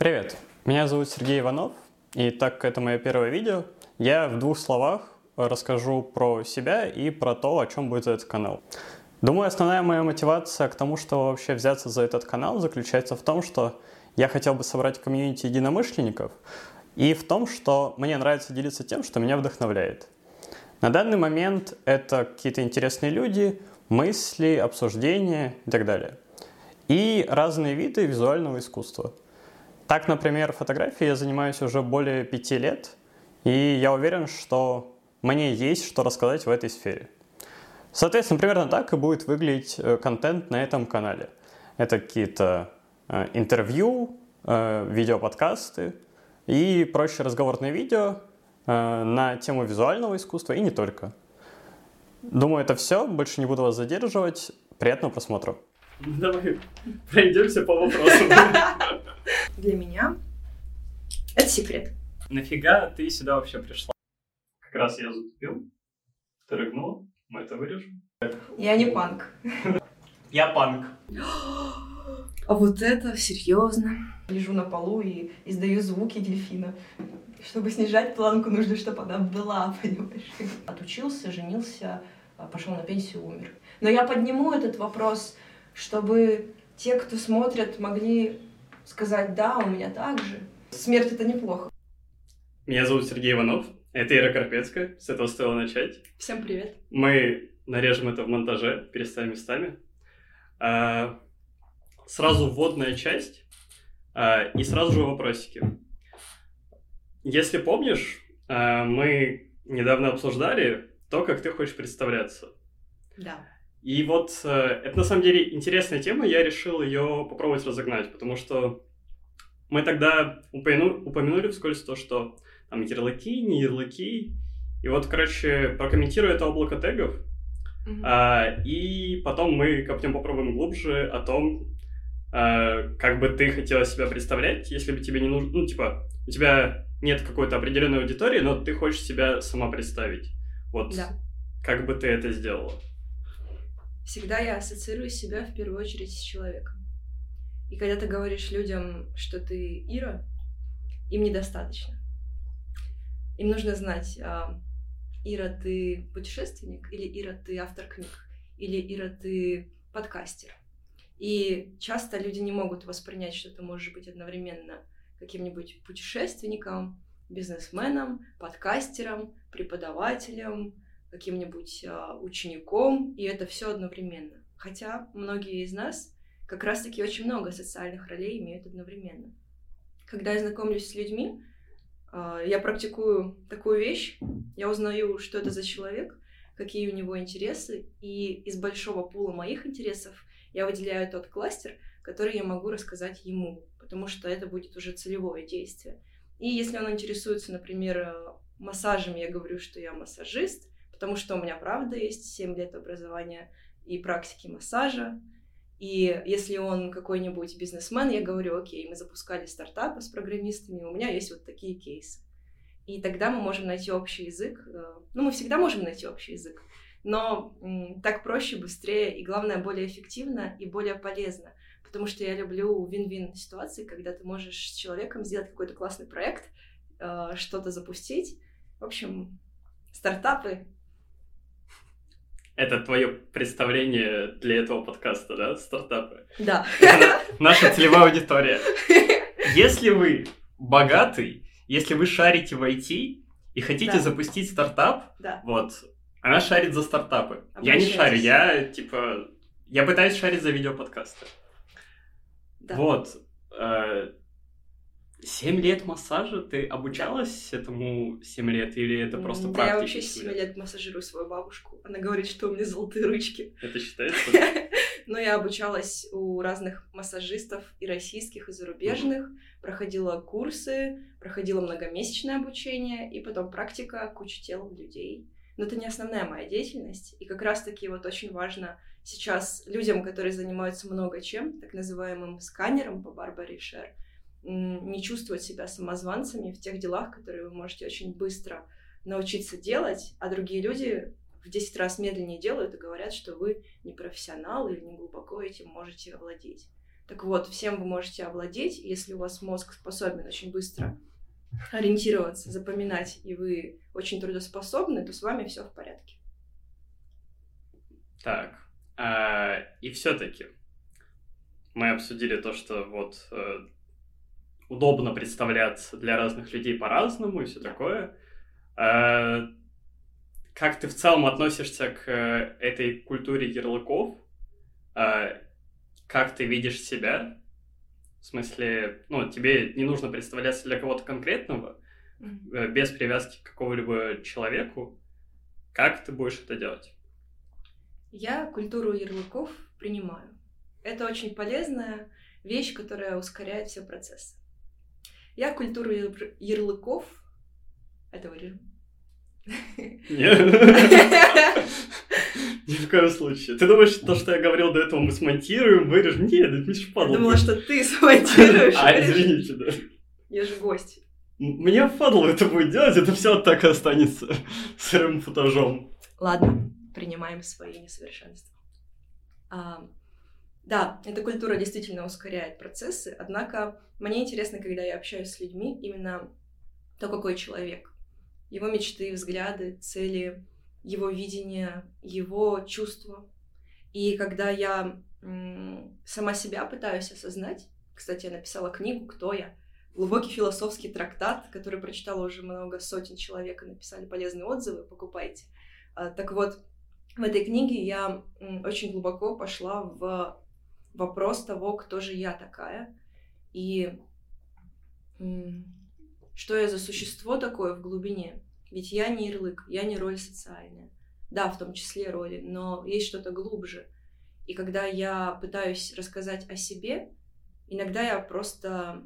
Привет, меня зовут Сергей Иванов, и так как это мое первое видео, я в двух словах расскажу про себя и про то, о чем будет этот канал. Думаю, основная моя мотивация к тому, что вообще взяться за этот канал, заключается в том, что я хотел бы собрать комьюнити единомышленников, и в том, что мне нравится делиться тем, что меня вдохновляет. На данный момент это какие-то интересные люди, мысли, обсуждения и так далее. И разные виды визуального искусства. Так, например, фотографией я занимаюсь уже более пяти лет, и я уверен, что мне есть что рассказать в этой сфере. Соответственно, примерно так и будет выглядеть э, контент на этом канале. Это какие-то э, интервью, э, видеоподкасты и прочие разговорные видео на тему визуального искусства и не только. Думаю, это все. Больше не буду вас задерживать. Приятного просмотра. Давай пройдемся по вопросам. Для меня это секрет. Нафига ты сюда вообще пришла? Как раз я затупил, ты рыгнул, мы это вырежем. Я не панк. Я панк. А вот это серьезно. Лежу на полу и издаю звуки дельфина. Чтобы снижать планку, нужно, чтобы она была, понимаешь? Отучился, женился, а, пошел на пенсию, умер. Но я подниму этот вопрос, чтобы те, кто смотрят, могли сказать, да, у меня так же. Смерть — это неплохо. Меня зовут Сергей Иванов, это Ира Карпецкая, с этого стоило начать. Всем привет. Мы нарежем это в монтаже, переставим местами. А, сразу вводная часть а, и сразу же вопросики. Если помнишь, а, мы недавно обсуждали то, как ты хочешь представляться. Да. И вот э, это на самом деле интересная тема, я решил ее попробовать разогнать, потому что мы тогда упомянули, упомянули вскользь то, что там ярлыки, не ярлыки, и вот, короче, прокомментирую это облако тегов, mm-hmm. а, и потом мы копнем попробуем глубже о том, а, как бы ты хотела себя представлять, если бы тебе не нужно, ну, типа, у тебя нет какой-то определенной аудитории, но ты хочешь себя сама представить. Вот да. как бы ты это сделала? Всегда я ассоциирую себя в первую очередь с человеком. И когда ты говоришь людям, что ты Ира, им недостаточно. Им нужно знать, а, Ира, ты путешественник, или Ира, ты автор книг, или Ира, ты подкастер. И часто люди не могут воспринять, что ты можешь быть одновременно каким-нибудь путешественником, бизнесменом, подкастером, преподавателем, каким-нибудь а, учеником, и это все одновременно. Хотя многие из нас как раз-таки очень много социальных ролей имеют одновременно. Когда я знакомлюсь с людьми, а, я практикую такую вещь, я узнаю, что это за человек, какие у него интересы, и из большого пула моих интересов я выделяю тот кластер, который я могу рассказать ему, потому что это будет уже целевое действие. И если он интересуется, например, массажем, я говорю, что я массажист, потому что у меня, правда, есть 7 лет образования и практики массажа, и если он какой-нибудь бизнесмен, я говорю, окей, мы запускали стартапы с программистами, у меня есть вот такие кейсы. И тогда мы можем найти общий язык. Э, ну, мы всегда можем найти общий язык, но так проще, быстрее и, главное, более эффективно и более полезно. Потому что я люблю вин-вин ситуации, когда ты можешь с человеком сделать какой-то классный проект, э, что-то запустить. В общем, стартапы это твое представление для этого подкаста, да, стартапы? Да. Это наша целевая аудитория. Если вы богатый, если вы шарите в IT и хотите да. запустить стартап, да. вот, она шарит за стартапы. Я не шарю, я, типа, я пытаюсь шарить за видеоподкасты. Да. Вот. Э, Семь лет массажа? Ты обучалась этому семь лет или это просто да, практика? я вообще семь лет массажирую свою бабушку. Она говорит, что у меня золотые ручки. Это считается? Но я обучалась у разных массажистов и российских, и зарубежных. Проходила курсы, проходила многомесячное обучение, и потом практика, куча тел людей. Но это не основная моя деятельность. И как раз-таки вот очень важно сейчас людям, которые занимаются много чем, так называемым сканером по Барбаре Шер, не чувствовать себя самозванцами в тех делах, которые вы можете очень быстро научиться делать, а другие люди в 10 раз медленнее делают и говорят, что вы не профессионал или не глубоко этим можете овладеть. Так вот, всем вы можете овладеть, если у вас мозг способен очень быстро ориентироваться, запоминать, и вы очень трудоспособны, то с вами все в порядке. Так, а, и все-таки мы обсудили то, что вот э, удобно представляться для разных людей по-разному и все такое. А, как ты в целом относишься к э, этой культуре ярлыков? А, как ты видишь себя? В смысле, ну, тебе не нужно представляться для кого-то конкретного, mm-hmm. без привязки к какому-либо человеку. Как ты будешь это делать? Я культуру ярлыков принимаю. Это очень полезная вещь, которая ускоряет все процессы. Я культуру ярлыков... Это вырежем. Нет. Ни в коем случае. Ты думаешь, то, что я говорил до этого, мы смонтируем, вырежем? Нет, это Миша падал. Я думала, что ты смонтируешь. А, извините, да. Я же гость. Мне впадло это будет делать, это все так и останется сырым футажом. Ладно, принимаем свои несовершенства. Да, эта культура действительно ускоряет процессы, однако мне интересно, когда я общаюсь с людьми, именно то, какой человек. Его мечты, взгляды, цели, его видение, его чувства. И когда я сама себя пытаюсь осознать, кстати, я написала книгу «Кто я?», глубокий философский трактат, который прочитала уже много сотен человек и написали полезные отзывы, покупайте. А, так вот, в этой книге я очень глубоко пошла в вопрос того, кто же я такая, и что я за существо такое в глубине. Ведь я не ярлык, я не роль социальная. Да, в том числе роли, но есть что-то глубже. И когда я пытаюсь рассказать о себе, иногда я просто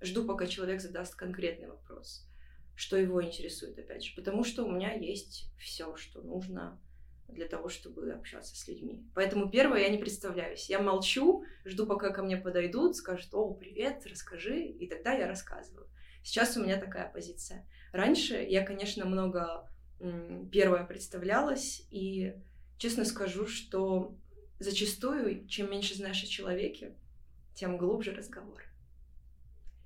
жду, пока человек задаст конкретный вопрос, что его интересует, опять же. Потому что у меня есть все, что нужно для того, чтобы общаться с людьми. Поэтому первое, я не представляюсь. Я молчу, жду, пока ко мне подойдут, скажут, о, привет, расскажи, и тогда я рассказываю. Сейчас у меня такая позиция. Раньше я, конечно, много первое представлялась, и честно скажу, что зачастую, чем меньше знаешь о человеке, тем глубже разговор.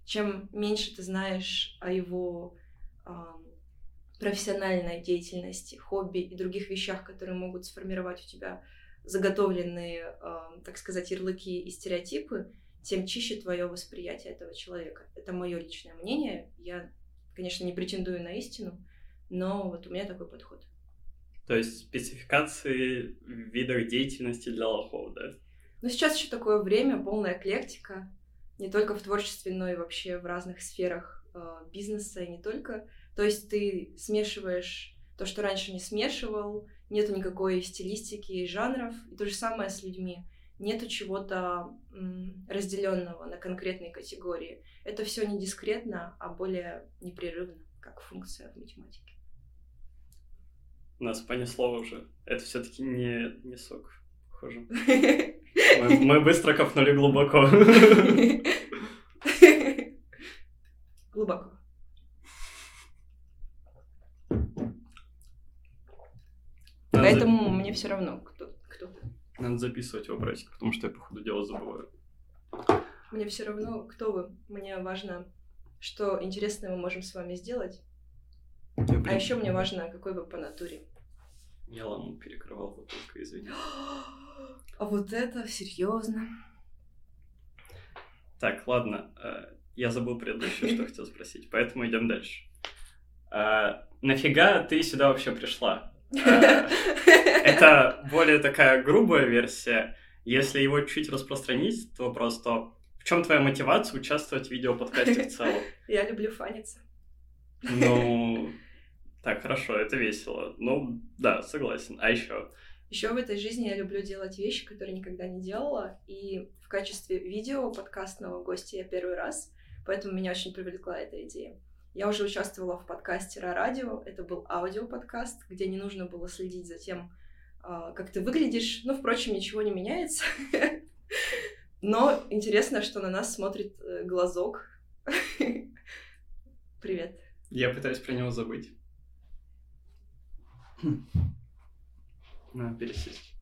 Чем меньше ты знаешь о его профессиональной деятельности, хобби и других вещах, которые могут сформировать у тебя заготовленные, э, так сказать, ярлыки и стереотипы, тем чище твое восприятие этого человека. Это мое личное мнение. Я, конечно, не претендую на истину, но вот у меня такой подход. То есть спецификации видов деятельности для лохов, да? Ну, сейчас еще такое время, полная эклектика, не только в творчестве, но и вообще в разных сферах э, бизнеса, и не только. То есть ты смешиваешь то, что раньше не смешивал, нету никакой стилистики и жанров, и то же самое с людьми. Нету чего-то разделенного на конкретные категории. Это все не дискретно, а более непрерывно, как функция в математике. Нас понесло уже. Это все-таки не, не сок, похоже. Мы, мы быстро копнули глубоко. Глубоко. Надо Поэтому мне все равно, кто, кто ты. Надо записывать вопросик, потому что я, по ходу дела, забываю. Мне все равно, кто вы. Мне важно, что интересное мы можем с вами сделать. А еще мне важно, какой вы по натуре. Я ламу перекрывал бутылкой, извини. А вот это серьезно. Так, ладно. Э, я забыл предыдущее, что хотел спросить, поэтому идем дальше. А, нафига ты сюда вообще пришла? А, это более такая грубая версия. Если его чуть распространить, то просто в чем твоя мотивация участвовать в видеоподкасте в целом? Я люблю фаниться. Ну, так, хорошо, это весело. Ну, да, согласен. А еще? Еще в этой жизни я люблю делать вещи, которые никогда не делала. И в качестве видео подкастного гостя я первый раз, поэтому меня очень привлекла эта идея. Я уже участвовала в подкасте «Ра радио». Это был аудиоподкаст, где не нужно было следить за тем, а, как ты выглядишь. Ну, впрочем, ничего не меняется. Но интересно, что на нас смотрит э, глазок. Привет. Я пытаюсь про него забыть. Надо пересесть.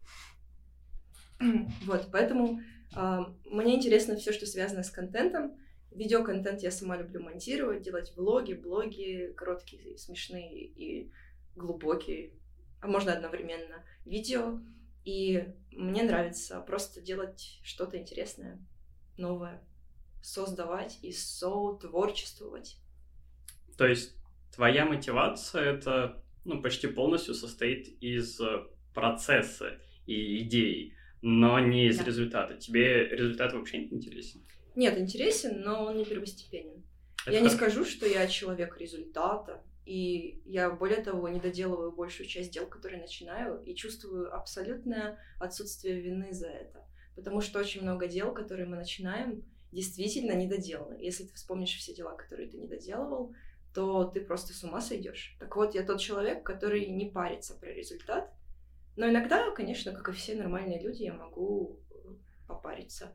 Вот, поэтому А, мне интересно все, что связано с контентом. Видеоконтент я сама люблю монтировать, делать влоги, блоги, короткие, смешные и глубокие, а можно одновременно видео. И мне нравится просто делать что-то интересное, новое, создавать и со-творчествовать. То есть твоя мотивация это ну, почти полностью состоит из процесса и идей, но не из да. результата. Тебе результат вообще не интересен? Нет, интересен, но он не первостепенен. Это я не скажу, что я человек результата, и я, более того, не доделываю большую часть дел, которые начинаю, и чувствую абсолютное отсутствие вины за это. Потому что очень много дел, которые мы начинаем, действительно недоделаны. Если ты вспомнишь все дела, которые ты не доделывал, то ты просто с ума сойдешь. Так вот, я тот человек, который не парится про результат, но иногда, конечно, как и все нормальные люди, я могу э, попариться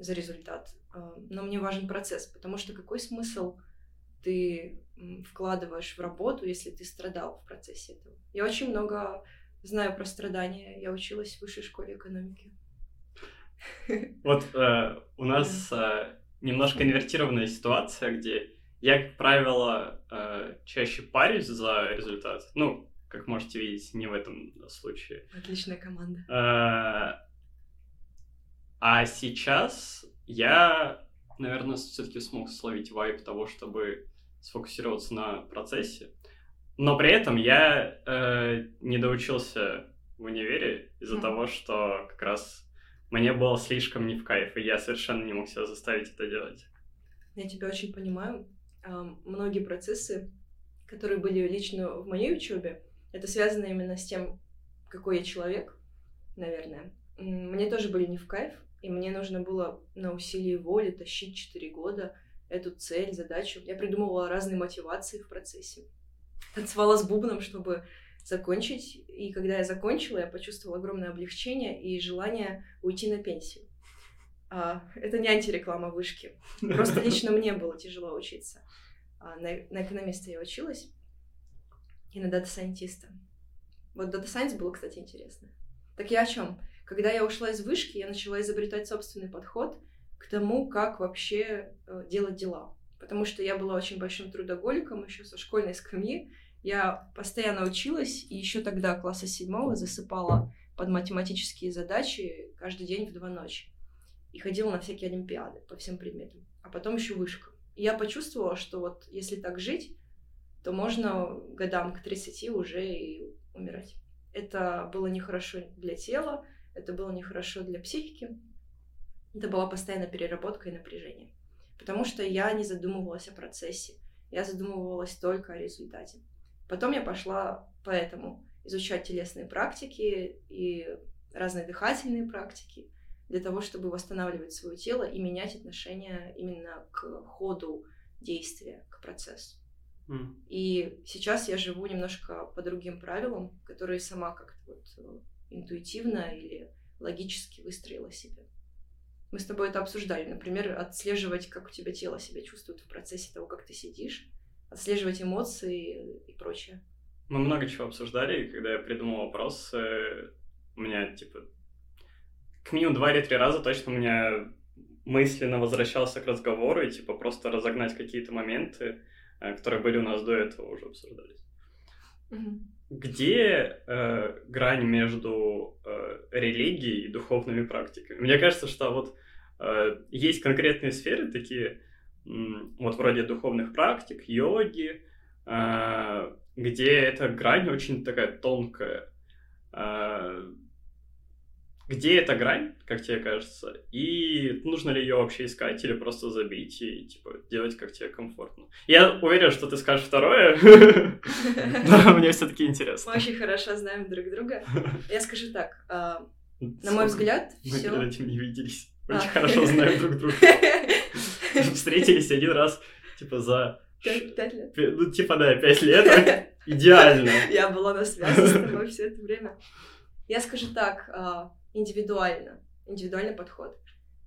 за результат. Э, но мне важен процесс, потому что какой смысл ты вкладываешь в работу, если ты страдал в процессе этого? Я очень много знаю про страдания. Я училась в высшей школе экономики. Вот э, у нас э, немножко инвертированная ситуация, где я, как правило, э, чаще парюсь за результат. Ну, как можете видеть, не в этом случае. Отличная команда. А, сейчас я, наверное, все-таки смог словить вайп того, чтобы сфокусироваться на процессе. Но при этом я э, не доучился в универе из-за mm. того, что как раз мне было слишком не в кайф, и я совершенно не мог себя заставить это делать. Я тебя очень понимаю. Многие процессы, которые были лично в моей учебе, это связано именно с тем, какой я человек, наверное. Мне тоже были не в кайф, и мне нужно было на усилии воли тащить 4 года эту цель, задачу. Я придумывала разные мотивации в процессе. Танцевала с бубном, чтобы закончить. И когда я закончила, я почувствовала огромное облегчение и желание уйти на пенсию. А, это не антиреклама вышки. Просто лично мне было тяжело учиться. А, на, на экономиста я училась и на data scientist а. Вот data science было, кстати, интересно. Так я о чем? Когда я ушла из вышки, я начала изобретать собственный подход к тому, как вообще э, делать дела. Потому что я была очень большим трудоголиком еще со школьной скамьи. Я постоянно училась, и еще тогда, класса седьмого, засыпала под математические задачи каждый день в два ночи. И ходила на всякие олимпиады по всем предметам. А потом еще вышка. И я почувствовала, что вот если так жить, то можно годам к 30 уже и умирать. Это было нехорошо для тела, это было нехорошо для психики, это была постоянная переработка и напряжение. Потому что я не задумывалась о процессе, я задумывалась только о результате. Потом я пошла поэтому изучать телесные практики и разные дыхательные практики для того, чтобы восстанавливать свое тело и менять отношение именно к ходу действия, к процессу. И сейчас я живу немножко по другим правилам, которые сама как-то вот э, интуитивно или логически выстроила себе. Мы с тобой это обсуждали. Например, отслеживать, как у тебя тело себя чувствует в процессе того, как ты сидишь, отслеживать эмоции и прочее. Мы много чего обсуждали, и когда я придумал вопрос, у меня, типа, к минимум два или три раза точно у меня мысленно возвращался к разговору и, типа, просто разогнать какие-то моменты, Э, которые были у нас до этого, уже обсуждались. Mm-hmm. Где э, грань между э, религией и духовными практиками? Мне кажется, что вот э, есть конкретные сферы, такие э, вот вроде духовных практик, йоги, э, где эта грань очень такая тонкая. Э, где эта грань, как тебе кажется, и нужно ли ее вообще искать или просто забить и типа делать как тебе комфортно. Я уверен, что ты скажешь второе. Да, мне все-таки интересно. Мы очень хорошо знаем друг друга. Я скажу так. А, на мой взгляд, Мы перед этим не виделись. А. Очень хорошо знаем друг друга. Встретились один раз, типа, за... Пять лет? Ну, типа, да, пять лет. Идеально. Я была на связи с тобой все это время. Я скажу так, а, индивидуально, индивидуальный подход.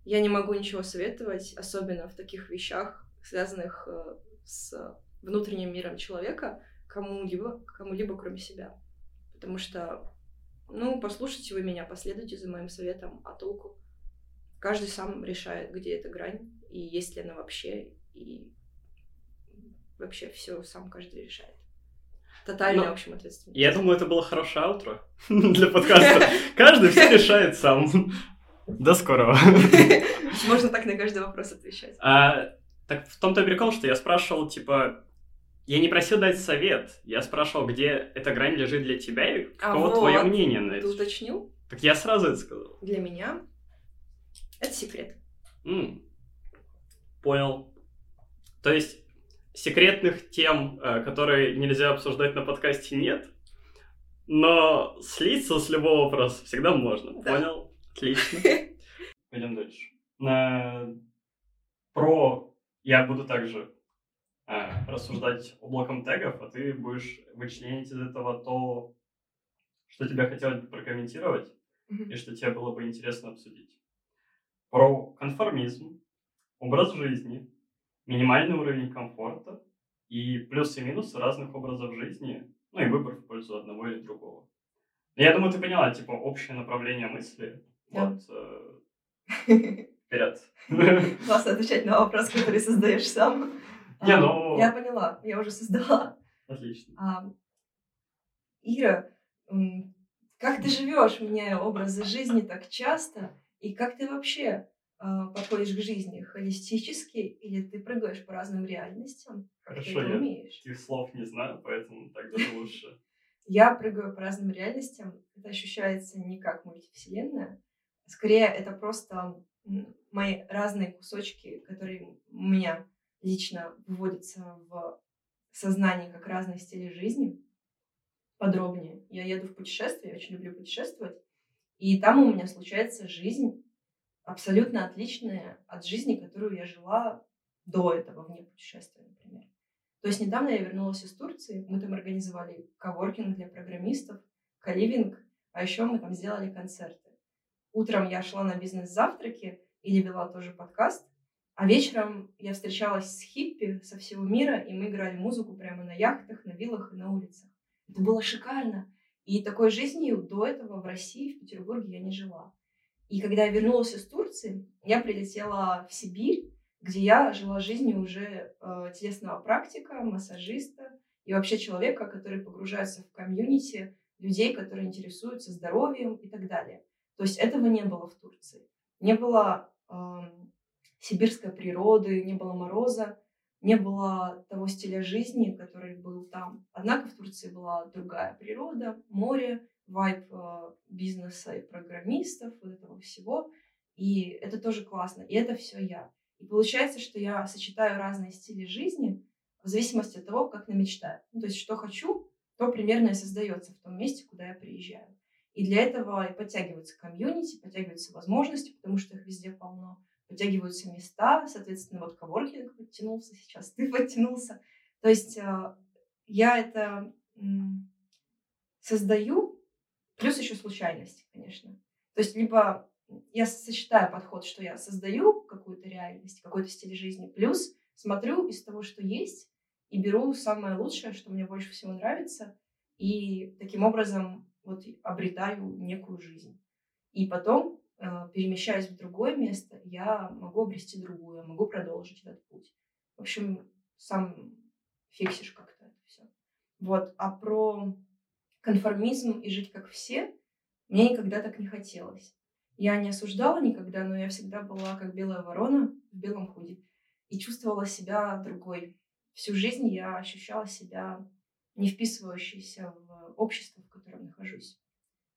Я не могу ничего советовать, особенно в таких вещах, связанных э, с внутренним миром человека, кому-либо, кому-либо кроме себя. Потому что, ну, послушайте вы меня, последуйте за моим советом, а толку? каждый сам решает, где эта грань, и есть ли она вообще, и вообще все сам каждый решает. Тотальная, Ну, в общем, ответственность. Я думаю, это было хорошее аутро для подкаста. Каждый все решает сам. До скорого. Можно так на каждый вопрос отвечать. А, так в том-то и прикол, что я спрашивал, типа, я не просил дать совет, я спрашивал, где эта грань лежит для тебя и А каково вот, твое мнение на Ты это. уточнил? Так я сразу это сказал. Для меня это секрет. М, Понял. То есть секретных тем, э, которые нельзя обсуждать на подкасте, нет, но слиться с любого вопроса всегда можно. Да. Понял? Отлично. Пойдем дальше. На- Про я буду также э, рассуждать облаком тегов, а ты будешь вычленять из этого то, что тебе хотелось бы прокомментировать Мгм. и что тебе было бы интересно обсудить. Про конформизм, образ жизни, минимальный уровень комфорта и плюсы и минусы разных образов жизни, ну и выбор в пользу одного или другого. Я думаю, ты поняла, типа, общее направление мысли. Да. Вот, э, вперед. Классно отвечать на вопрос, который создаешь сам. Не, А, ну- Я поняла, я уже создала. Отлично. А, Ира, как ты живешь, меняя образы жизни так часто, и как ты вообще подходишь к жизни? Холистически или ты прыгаешь по разным реальностям? Как ты Хорошо, это я умеешь? Этих слов не знаю, поэтому так даже лучше. Я прыгаю по разным реальностям. Это ощущается не как мультивселенная. Скорее, это просто мои разные кусочки, которые у меня лично выводятся в сознании как разные стили жизни. Подробнее. Я еду в путешествие, я очень люблю путешествовать. И там у меня случается жизнь абсолютно отличная от жизни, которую я жила до этого вне путешествия, например. То есть недавно я вернулась из Турции, мы там организовали коворкинг для программистов, каливинг, а еще мы там сделали концерты. Утром я шла на бизнес-завтраки или вела тоже подкаст, а вечером я встречалась с хиппи со всего мира, и мы играли музыку прямо на яхтах, на виллах и на улицах. Это было шикарно. И такой жизнью до этого в России, в Петербурге я не жила. И когда я вернулась из Турции, я прилетела в Сибирь, где я жила жизнью уже э, телесного практика, массажиста и вообще человека, который погружается в комьюнити людей, которые интересуются здоровьем и так далее. То есть этого не было в Турции. Не было эм, сибирской природы, не было мороза, не было того стиля жизни, который был там. Однако в Турции была другая природа, море, вайб э, бизнеса и программистов, вот этого всего. И это тоже классно. И это все я. И получается, что я сочетаю разные стили жизни в зависимости от того, как намечтаю. Ну, то есть, что хочу, то примерно и создается в том месте, куда я приезжаю. И для этого и подтягиваются комьюнити, подтягиваются возможности, потому что их везде полно. Подтягиваются места, соответственно, вот коворкинг подтянулся сейчас, ты подтянулся. То есть э, я это создаю, плюс еще случайности, конечно. То есть либо я сочетаю подход, что я создаю какую-то реальность, какой-то стиль жизни, плюс смотрю из того, что есть, и беру самое лучшее, что мне больше всего нравится, и таким образом вот обретаю некую жизнь. И потом, э, перемещаясь в другое место, я могу обрести другую, могу продолжить этот путь. В общем, сам фиксишь как-то это все. Вот. А про конформизм и жить как все мне никогда так не хотелось. Я не осуждала никогда, но я всегда была как белая ворона в белом худи и чувствовала себя другой. Всю жизнь я ощущала себя не вписывающейся в общество, в котором нахожусь.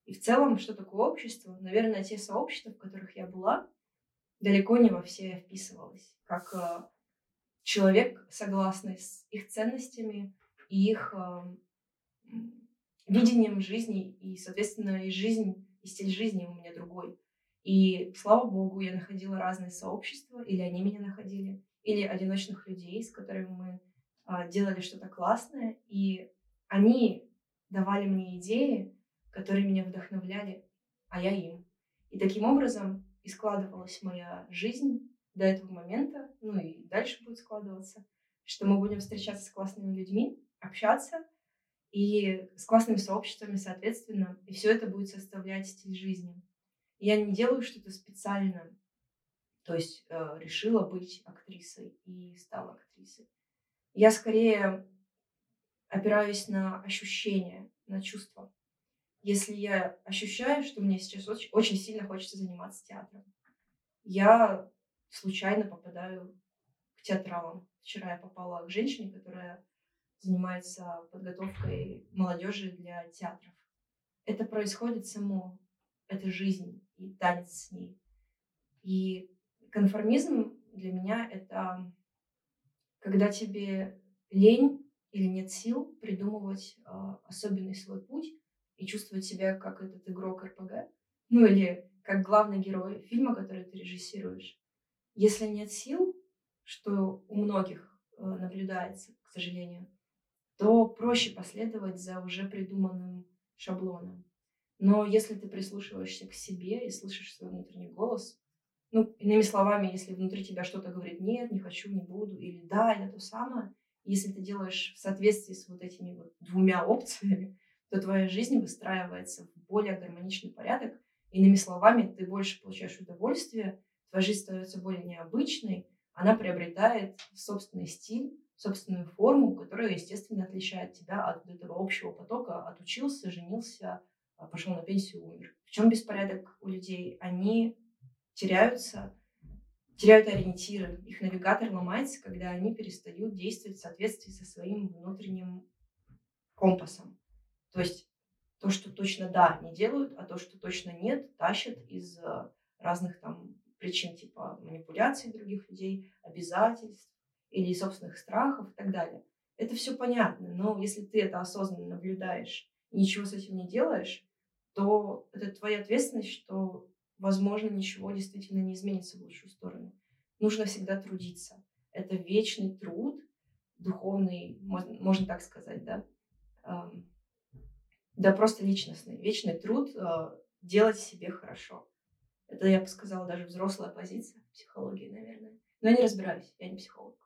И в целом, что такое общество? Наверное, те сообщества, в которых я была, далеко не во все я вписывалась. Как э, человек, согласный с их ценностями и их э, видением жизни, и, соответственно, и жизнь, и стиль жизни у меня другой. И, слава богу, я находила разные сообщества, или они меня находили, или одиночных людей, с которыми мы а, делали что-то классное, и они давали мне идеи, которые меня вдохновляли, а я им. И таким образом и складывалась моя жизнь до этого момента, ну и дальше будет складываться, что мы будем встречаться с классными людьми, общаться, и с классными сообществами, соответственно, и все это будет составлять стиль жизни. Я не делаю что-то специально То есть э, решила быть актрисой и стала актрисой. Я скорее опираюсь на ощущения, на чувства. Если я ощущаю, что мне сейчас очень, очень сильно хочется заниматься театром, я случайно попадаю к театралам. Вчера я попала к женщине, которая занимается подготовкой молодежи для театров. Это происходит само, это жизнь и танец с ней. И конформизм для меня это когда тебе лень или нет сил придумывать э, особенный свой путь и чувствовать себя как этот игрок РПГ, ну или как главный герой фильма, который ты режиссируешь. Если нет сил, что у многих э, наблюдается, к сожалению, то проще последовать за уже придуманным шаблоном. Но если ты прислушиваешься к себе и слышишь свой внутренний голос, ну, иными словами, если внутри тебя что-то говорит «нет, не хочу, не буду» или «да, я то самое», если ты делаешь в соответствии с вот этими вот двумя опциями, то твоя жизнь выстраивается в более гармоничный порядок. Иными словами, ты больше получаешь удовольствие, твоя жизнь становится более необычной, она приобретает собственный стиль, собственную форму, которая, естественно, отличает тебя от этого общего потока. Отучился, женился, а, пошел на пенсию, умер. В чем беспорядок у людей? Они теряются, теряют ориентиры. Их навигатор ломается, когда они перестают действовать в соответствии со своим внутренним компасом. То есть то, что точно да, не делают, а то, что точно нет, тащат из а, разных там причин типа манипуляций других людей, обязательств, или собственных страхов и так далее. Это все понятно, но если ты это осознанно наблюдаешь и ничего с этим не делаешь, то это твоя ответственность, что, возможно, ничего действительно не изменится в лучшую сторону. Нужно всегда трудиться. Это вечный труд, духовный, можно, так сказать, да, да просто личностный, вечный труд э, делать себе хорошо. Это, я бы сказала, даже взрослая позиция психологии, наверное. Но я не разбираюсь, я не психолог.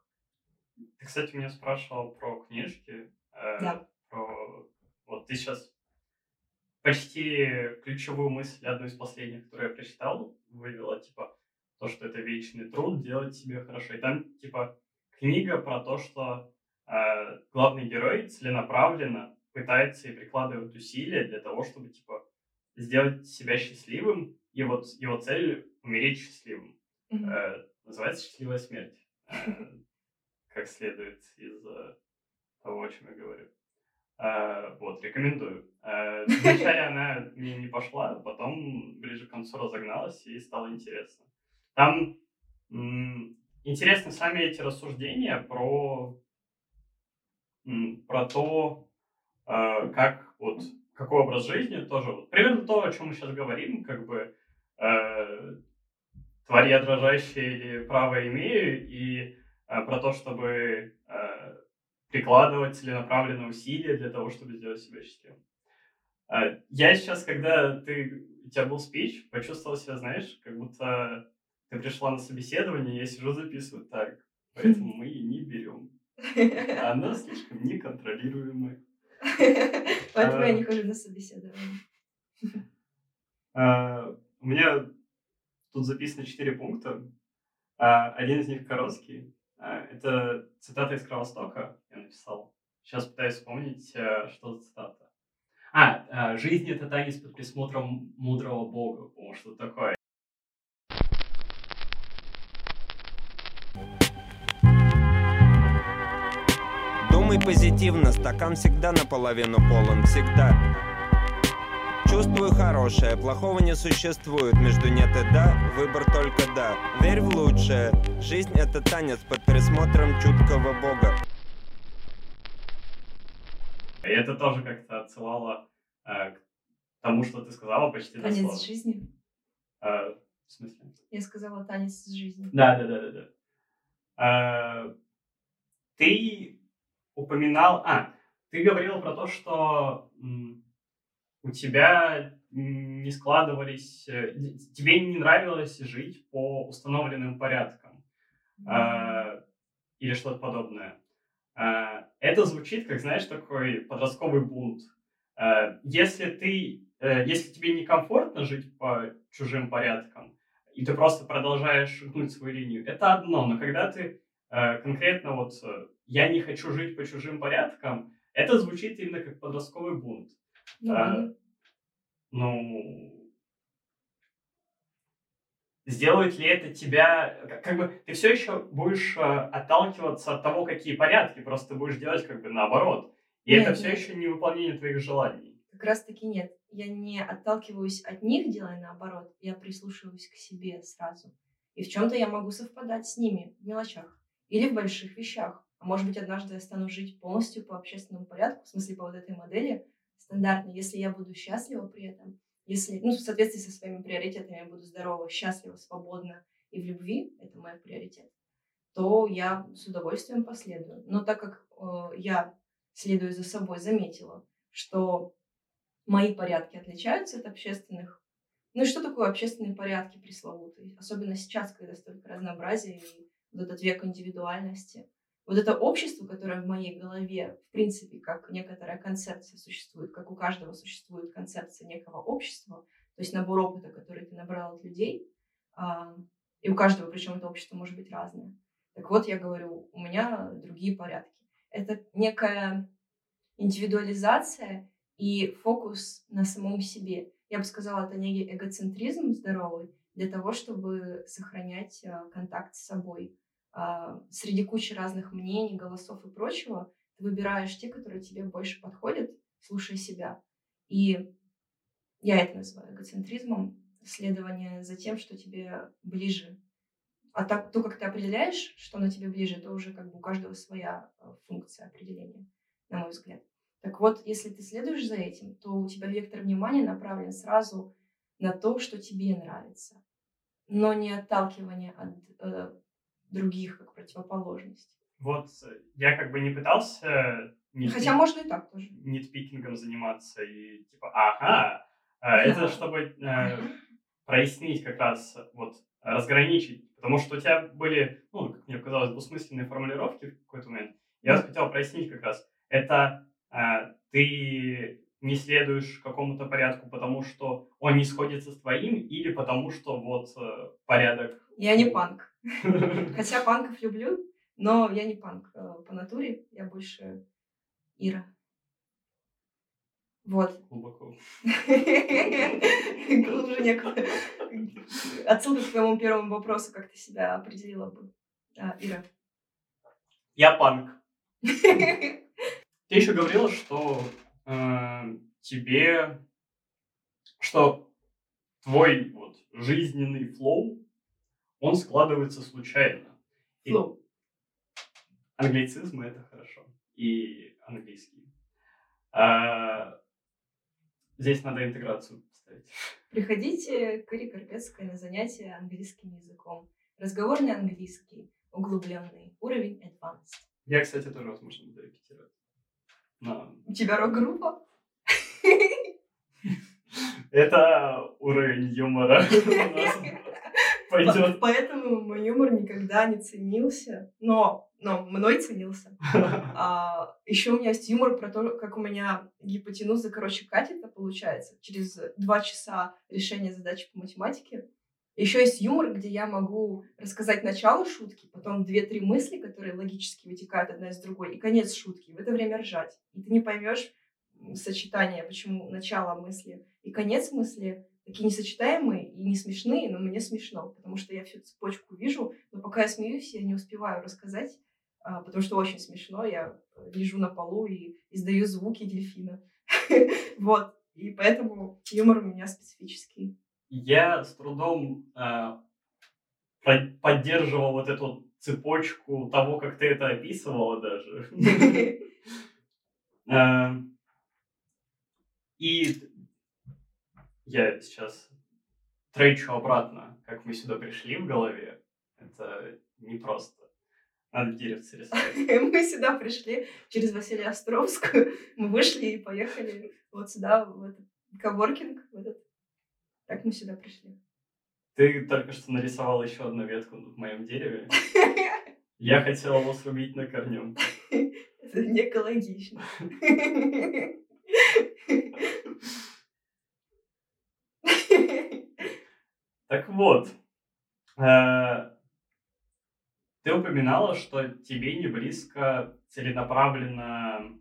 Ты, кстати, меня спрашивал про книжки. Э, да. Про... Вот ты сейчас почти ключевую мысль, одну из последних, которую я прочитал, вывела, типа, то, что это вечный труд, делать себе хорошо. И там, типа, книга про то, что э, главный герой целенаправленно пытается и прикладывает усилия для того, чтобы, типа, сделать себя счастливым, и вот его цель — умереть счастливым. Mm-hmm. Э, называется «Счастливая смерть». Э, как следует из э, того, о чем я говорю. А, вот, рекомендую. А, вначале она мне не пошла, потом ближе к концу разогналась и стало интересно. Там интересны сами эти рассуждения про, про то, как вот какой образ жизни тоже. Вот, примерно то, о чем мы сейчас говорим, как бы э, я дрожащая или право имею, и про то, чтобы э, прикладывать целенаправленные усилия для того, чтобы сделать себя счастливым. Э, я сейчас, когда ты, у тебя был спич, почувствовал себя, знаешь, как будто ты пришла на собеседование, я сижу записываю так, поэтому мы и не берем. Она слишком неконтролируемая. Поэтому я не хожу на собеседование. У меня тут записано четыре пункта. Один из них короткий, а, это цитата из Кровостока, я написал. Сейчас пытаюсь вспомнить, э, что за цитата. А, э, жизнь — это танец под присмотром мудрого бога, по-моему, что такое. Думай позитивно, стакан всегда наполовину полон, всегда. Чувствую хорошее, плохого не существует Между нет и да, выбор только да Верь в лучшее, жизнь это танец Под присмотром чуткого бога И это тоже как-то отсылало э, к тому, что ты сказала почти Танец дословно. с жизнью? Э, в смысле? Я сказала танец с жизнью. Да, да, да, да, да. Э, ты упоминал... А, ты говорила про то, что у тебя не складывались, э, тебе не нравилось жить по установленным порядкам mm-hmm. или что-то подобное. А, это звучит, как, знаешь, такой подростковый бунт. А, если ты, э, если тебе некомфортно жить по чужим порядкам, и ты просто продолжаешь гнуть свою линию, это одно. Но когда ты конкретно вот э, «я не хочу жить по чужим порядкам», это звучит именно как подростковый бунт. Ну, А, ну, сделает ли это тебя, как- как бы ты все еще будешь э, отталкиваться от того, какие порядки, просто будешь делать как бы наоборот. И Нет, это все нет. еще не выполнение твоих желаний. Как раз таки нет. Я не отталкиваюсь от них, делая наоборот. Я прислушиваюсь к себе сразу. И в чем-то я могу совпадать с ними в мелочах или в больших вещах. А может быть, однажды я стану жить полностью по общественному порядку, в смысле по вот этой модели стандартной, если я буду счастлива при этом, если, ну, в соответствии со своими приоритетами я буду здорова, счастлива, свободна и в любви, это мой приоритет, то я с удовольствием последую. Но так как э, я, следуя за собой, заметила, что мои порядки отличаются от общественных. Ну и что такое общественные порядки пресловутые? Особенно сейчас, когда столько разнообразия и вот этот век индивидуальности. Вот это общество, которое в моей голове, в принципе, как некоторая концепция существует, как у каждого существует концепция некого общества, то есть набор опыта, который ты набрал от людей, а, и у каждого, причем это общество может быть разное. Так вот, я говорю, у меня другие порядки. Это некая индивидуализация и фокус на самом себе. Я бы сказала, это некий эгоцентризм здоровый для того, чтобы сохранять а, контакт с собой. А, Среди кучи разных мнений, голосов и прочего ты выбираешь те, которые тебе больше подходят, слушая себя. И я это называю эгоцентризмом, следование за тем, что тебе ближе. А так, то, как ты определяешь, что на тебе ближе, это уже как бы у каждого своя а, функция определения, на мой взгляд. Так вот, если ты следуешь за этим, то у тебя вектор внимания направлен сразу на то, что тебе нравится, но не отталкивание от э, других как противоположность. Вот э, я как бы не пытался нит- Хотя можно и так тоже. нитпикингом заниматься и типа, ага, а, это чтобы э, прояснить как раз, вот, разграничить, потому что у тебя были, ну, как мне показалось, двусмысленные формулировки в какой-то момент. Я вот хотел прояснить как раз. Это э, ты не следуешь какому-то порядку, потому что он не сходится с твоим, или потому что вот э, порядок... Я не панк. Хотя панков люблю, но я не панк э, по натуре, я больше Ира. Вот. Глубоко. Глубже некуда. Отсюда к твоему первому вопросу, как ты себя определила бы, А, Ира. Я панк. Ты еще говорила, что э, тебе, что твой вот жизненный флоу, он складывается случайно. И Флоу. Англицизмы это хорошо. И английский. А, здесь надо интеграцию поставить. Приходите к Ире Карпецкой на занятия английским языком. Разговорный английский, углубленный, уровень advanced. Я, кстати, тоже, возможно, буду репетировать. Но У тебя рок-группа? это уровень юмора у нас пойдет. По- Поэтому мой юмор никогда не ценился, но, но мной ценился. А, еще у меня есть юмор про то, как у меня гипотенуза, короче, катета получается через два часа решения задачи по математике. Еще есть юмор, где я могу рассказать начало шутки, потом две-три мысли, которые логически вытекают одна из другой, и конец шутки. В это время ржать. И ты не поймешь сочетание, почему начало мысли и конец мысли такие несочетаемые и не смешные, но мне смешно, потому что я всю цепочку вижу, но пока я смеюсь, я не успеваю рассказать, а, потому что очень смешно, я э, лежу на полу и издаю звуки дельфина. Вот, и поэтому юмор у меня специфический. Я с трудом а, поддерживал вот эту цепочку того, как ты это описывала даже. А, И я сейчас тречу обратно, как мы сюда пришли в голове. Это непросто. Надо деревце рисовать. Мы сюда пришли через Василия Островскую, мы вышли и поехали вот сюда, в этот коворкинг, в этот. Так мы сюда пришли. Ты только что нарисовал еще одну ветку в моем дереве. Я хотел его срубить на корню. Это не экологично. Так вот, Э, ты упоминала, что тебе не близко целенаправленно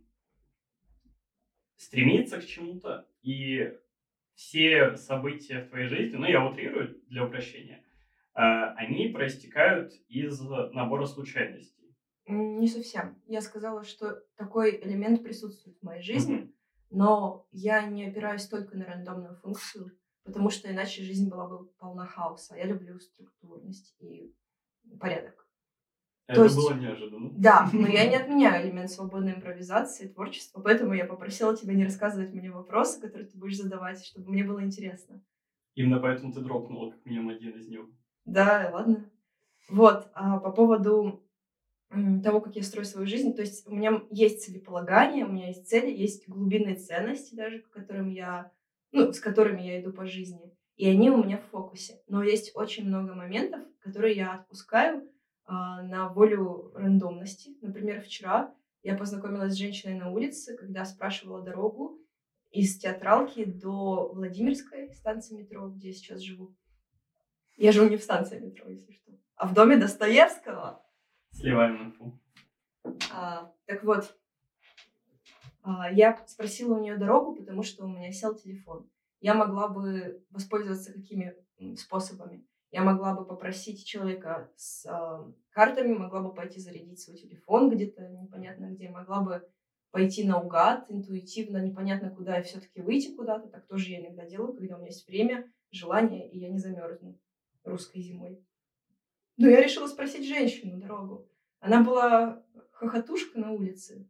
стремиться к чему-то, и все события в твоей жизни, ну, я утрирую для упрощения, э, они проистекают из набора случайностей. Не совсем. Я сказала, что такой элемент присутствует в моей жизни, mm-hmm. но я не опираюсь только на рандомную функцию, потому что иначе жизнь была бы полна хаоса. Я люблю структурность и порядок. Это есть, было неожиданно. Да, но я не отменяю элемент свободной импровизации, творчества, поэтому я попросила тебя не рассказывать мне вопросы, которые ты будешь задавать, чтобы мне было интересно. Именно поэтому ты дропнула как минимум один из них. Да, ладно. Вот, а по поводу того, как я строю свою жизнь, то есть у меня есть целеполагание, у меня есть цели, есть глубинные ценности даже, к которым я, ну, с которыми я иду по жизни, и они у меня в фокусе. Но есть очень много моментов, которые я отпускаю, а, на волю рандомности. Например, вчера я познакомилась с женщиной на улице, когда спрашивала дорогу из театралки до Владимирской станции метро, где я сейчас живу. Я живу не в станции метро, если что, а в доме Достоевского. Сливаем инфу. А, так вот, я спросила у нее дорогу, потому что у меня сел телефон. Я могла бы воспользоваться какими способами. Я могла бы попросить человека с э, картами, могла бы пойти зарядить свой телефон где-то непонятно где, могла бы пойти наугад, интуитивно, непонятно куда, и все-таки выйти куда-то. Так тоже я иногда делаю, когда у меня есть время, желание, и я не замерзну русской зимой. Но я решила спросить женщину дорогу. Она была хохотушка на улице,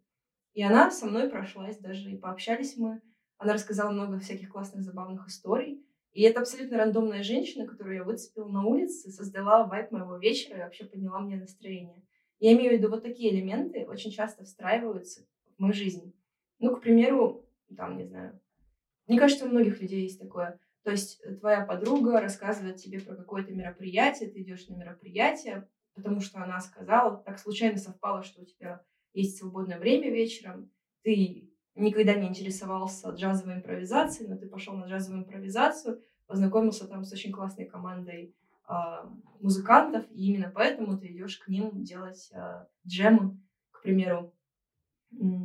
и она со мной прошлась даже, и пообщались мы. Она рассказала много всяких классных, забавных историй. И это абсолютно рандомная женщина, которую я выцепила на улице, создала вайп моего вечера и вообще подняла мне настроение. Я имею в виду вот такие элементы очень часто встраиваются в мою жизнь. Ну, к примеру, там, не знаю, мне кажется, у многих людей есть такое. То есть твоя подруга рассказывает тебе про какое-то мероприятие, ты идешь на мероприятие, потому что она сказала, так случайно совпало, что у тебя есть свободное время вечером, ты никогда не интересовался джазовой импровизацией, но ты пошел на джазовую импровизацию, познакомился там с очень классной командой э, музыкантов, и именно поэтому ты идешь к ним делать э, джемы, к примеру,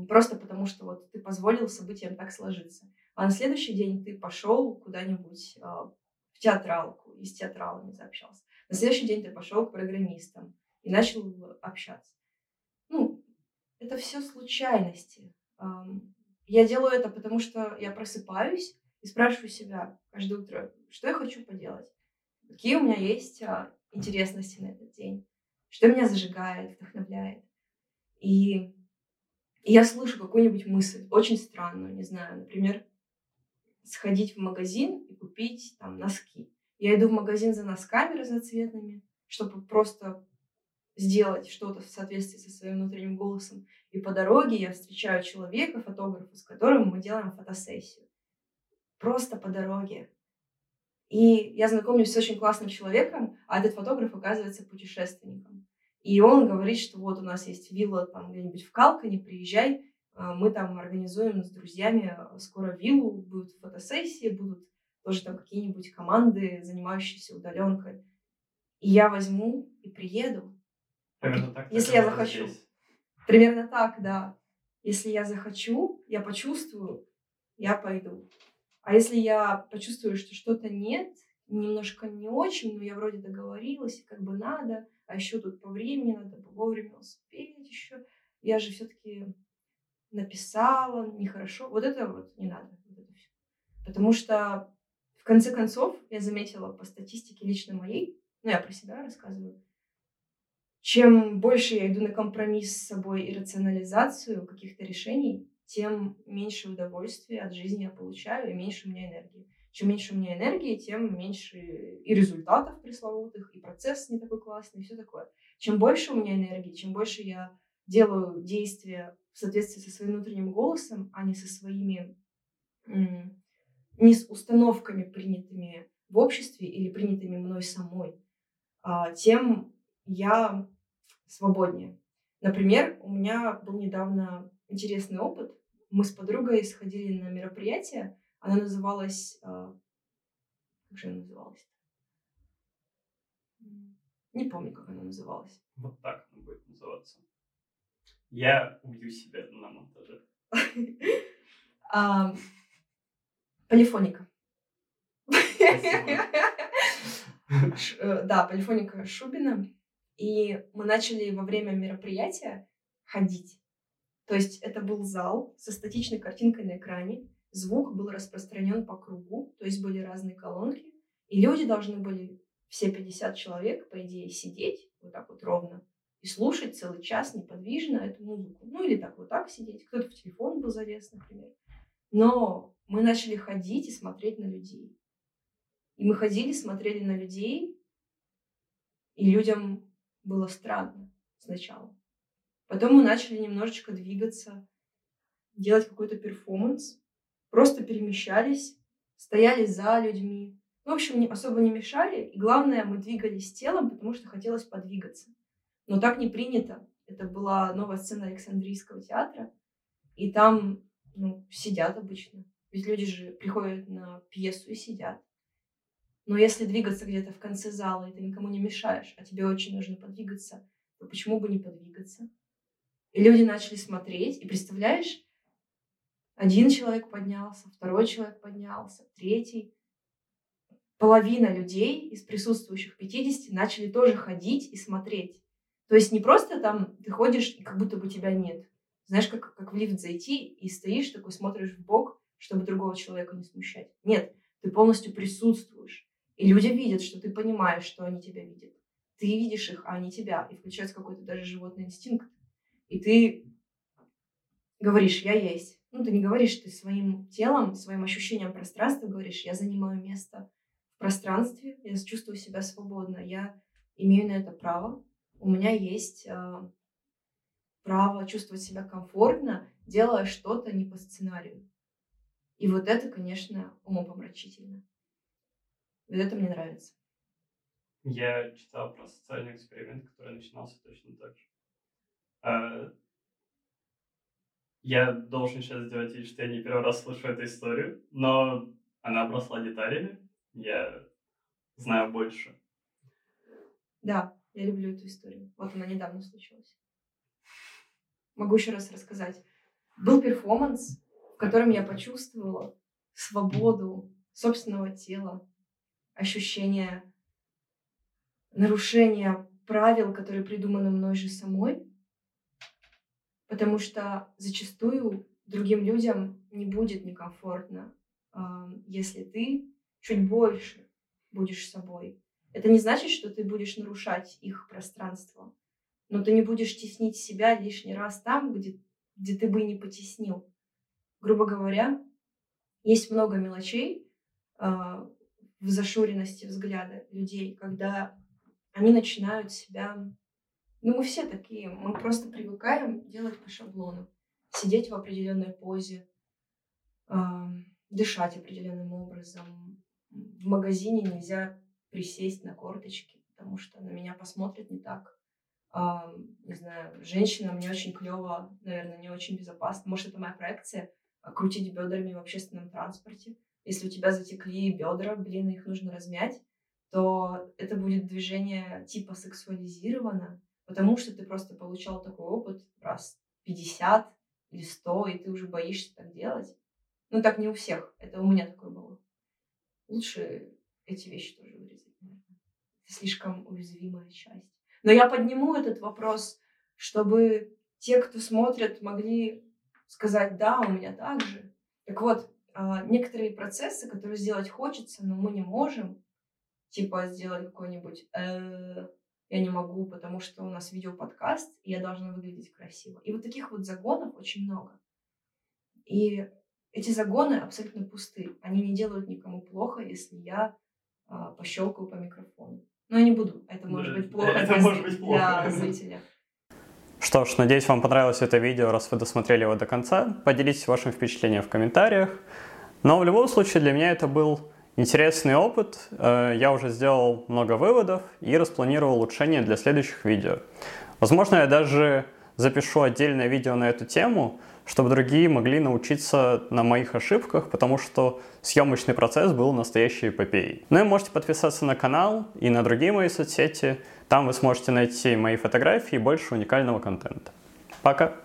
просто потому что вот ты позволил событиям так сложиться. А на следующий день ты пошел куда-нибудь э, в театралку и с театралами заобщался. На следующий день ты пошел к программистам и начал общаться. Это все случайности. Я делаю это, потому что я просыпаюсь и спрашиваю себя каждое утро, что я хочу поделать, какие у меня есть а, интересности на этот день, что меня зажигает, вдохновляет. И я слышу какую-нибудь мысль, очень странную, не знаю, например, сходить в магазин и купить там носки. Я иду в магазин за носками разноцветными, чтобы просто сделать что-то в соответствии со своим внутренним голосом. И по дороге я встречаю человека, фотографа, с которым мы делаем фотосессию. Просто по дороге. И я знакомлюсь с очень классным человеком, а этот фотограф оказывается путешественником. И он говорит, что вот у нас есть вилла там где-нибудь в Калкане, приезжай, а, мы там организуем с друзьями скоро виллу, будут фотосессии, будут тоже там какие-нибудь команды, занимающиеся удаленкой. И я возьму и приеду. Примерно так. Если я захочу. Здесь. Примерно так, да. Если я захочу, я почувствую, я пойду. А если я почувствую, что что-то нет, немножко не очень, но я вроде договорилась, как бы надо, а еще тут по времени надо вовремя успеть еще. Я же все-таки написала, нехорошо. Вот это вот не надо. Потому что, в конце концов, я заметила по статистике лично моей, ну, я про себя рассказываю, чем больше я иду на компромисс с собой и рационализацию каких-то решений, тем меньше удовольствия от жизни я получаю и меньше у меня энергии. Чем меньше у меня энергии, тем меньше и результатов пресловутых, и процесс не такой классный, и все такое. Чем больше у меня энергии, чем больше я делаю действия в соответствии со своим внутренним голосом, а не со своими, не с установками, принятыми в обществе или принятыми мной самой, а, тем я свободнее. Например, у меня был недавно интересный опыт. Мы с подругой сходили на мероприятие. Она называлась... А, как же она называлась? Не помню, как она называлась. Вот так она будет называться. Я убью себя на монтаже. Полифоника. Э, Да, полифоника Шубина. И мы начали во время мероприятия ходить. То есть это был зал со статичной картинкой на экране. Звук был распространен по кругу, то есть были разные колонки. И люди должны были, все 50 человек, по идее, сидеть вот так вот ровно и слушать целый час неподвижно эту музыку. Ну или так вот так сидеть. Кто-то в телефон был залез, например. Но мы начали ходить и смотреть на людей. И мы ходили, смотрели на людей, и людям было странно сначала. Потом мы начали немножечко двигаться, делать какой-то перформанс, просто перемещались, стояли за людьми. Ну, в общем, не, особо не мешали. И главное, мы двигались телом, потому что хотелось подвигаться. Но так не принято. Это была новая сцена Александрийского театра. И там ну, сидят обычно. Ведь люди же приходят на пьесу и сидят. Но если двигаться где-то в конце зала, и ты никому не мешаешь, а тебе очень нужно подвигаться, то почему бы не подвигаться? И люди начали смотреть, и представляешь, один человек поднялся, второй человек поднялся, третий. Половина людей из присутствующих 50 начали тоже ходить и смотреть. То есть не просто там ты ходишь, и как будто бы тебя нет. Знаешь, как, как в лифт зайти и стоишь такой, смотришь в бок, чтобы другого человека не смущать. Нет, ты полностью присутствуешь. И люди видят, что ты понимаешь, что они тебя видят. Ты видишь их, а они тебя. И включается какой-то даже животный инстинкт. И ты говоришь, я есть. Ну, ты не говоришь, ты своим телом, своим ощущением пространства говоришь, я занимаю место в пространстве, я чувствую себя свободно, я имею на это право. У меня есть э, право чувствовать себя комфортно, делая что-то не по сценарию. И вот это, конечно, умопомрачительно. Вот это мне нравится. Я читал про социальный эксперимент, который начинался точно так же. А, Я должен сейчас сделать вид, что я не первый раз слышу эту историю, но она обросла деталями. Я знаю больше. Да, я люблю эту историю. Вот она недавно случилась. Могу еще раз рассказать. Был перформанс, в котором я почувствовала свободу собственного тела, ощущение нарушения правил, которые придуманы мной же самой, потому что зачастую другим людям не будет некомфортно, а, если ты чуть больше будешь собой. Это не значит, что ты будешь нарушать их пространство, но ты не будешь теснить себя лишний раз там, где, где ты бы не потеснил. Грубо говоря, есть много мелочей а, в зашоренности взгляда людей, когда они начинают себя... Ну, мы все такие, мы просто привыкаем делать по шаблону, сидеть в определенной позе, а, дышать определенным образом. В магазине нельзя присесть на корточки, потому что на меня посмотрят не так. А, не знаю, женщина мне очень клево, наверное, не очень безопасно. Может, это моя проекция, крутить бедрами в общественном транспорте. Если у тебя затекли бедра, блин, их нужно размять, то это будет движение типа сексуализировано, потому что ты просто получал такой опыт раз 50 или 100, и ты уже боишься так делать. Ну, так не у всех. Это у меня такое было. Лучше эти вещи тоже вырезать, наверное. Это слишком уязвимая часть. Но я подниму этот вопрос, чтобы те, кто смотрят, могли сказать, да, у меня так же. Так вот, некоторые процессы, которые сделать хочется, но мы не можем, типа сделать какой-нибудь «э, я не могу, потому что у нас видеоподкаст, и я должна выглядеть красиво. И вот таких вот загонов очень много. И эти загоны абсолютно пусты. Они не делают никому плохо, если я а, пощелкаю по микрофону. Но я не буду. Это может Да, быть плохо, это для, может зри- быть плохо. для зрителя. Что ж, надеюсь, вам понравилось это видео, раз вы досмотрели его до конца. Поделитесь вашим впечатлением в комментариях. Но в любом случае для меня это был интересный опыт. Э, Я уже сделал много выводов и распланировал улучшения для следующих видео. Возможно, я даже запишу отдельное видео на эту тему, чтобы другие могли научиться на моих ошибках, потому что съемочный процесс был настоящей эпопеей. Ну и можете подписаться на канал и на другие мои соцсети. Там вы сможете найти мои фотографии и больше уникального контента. Пока!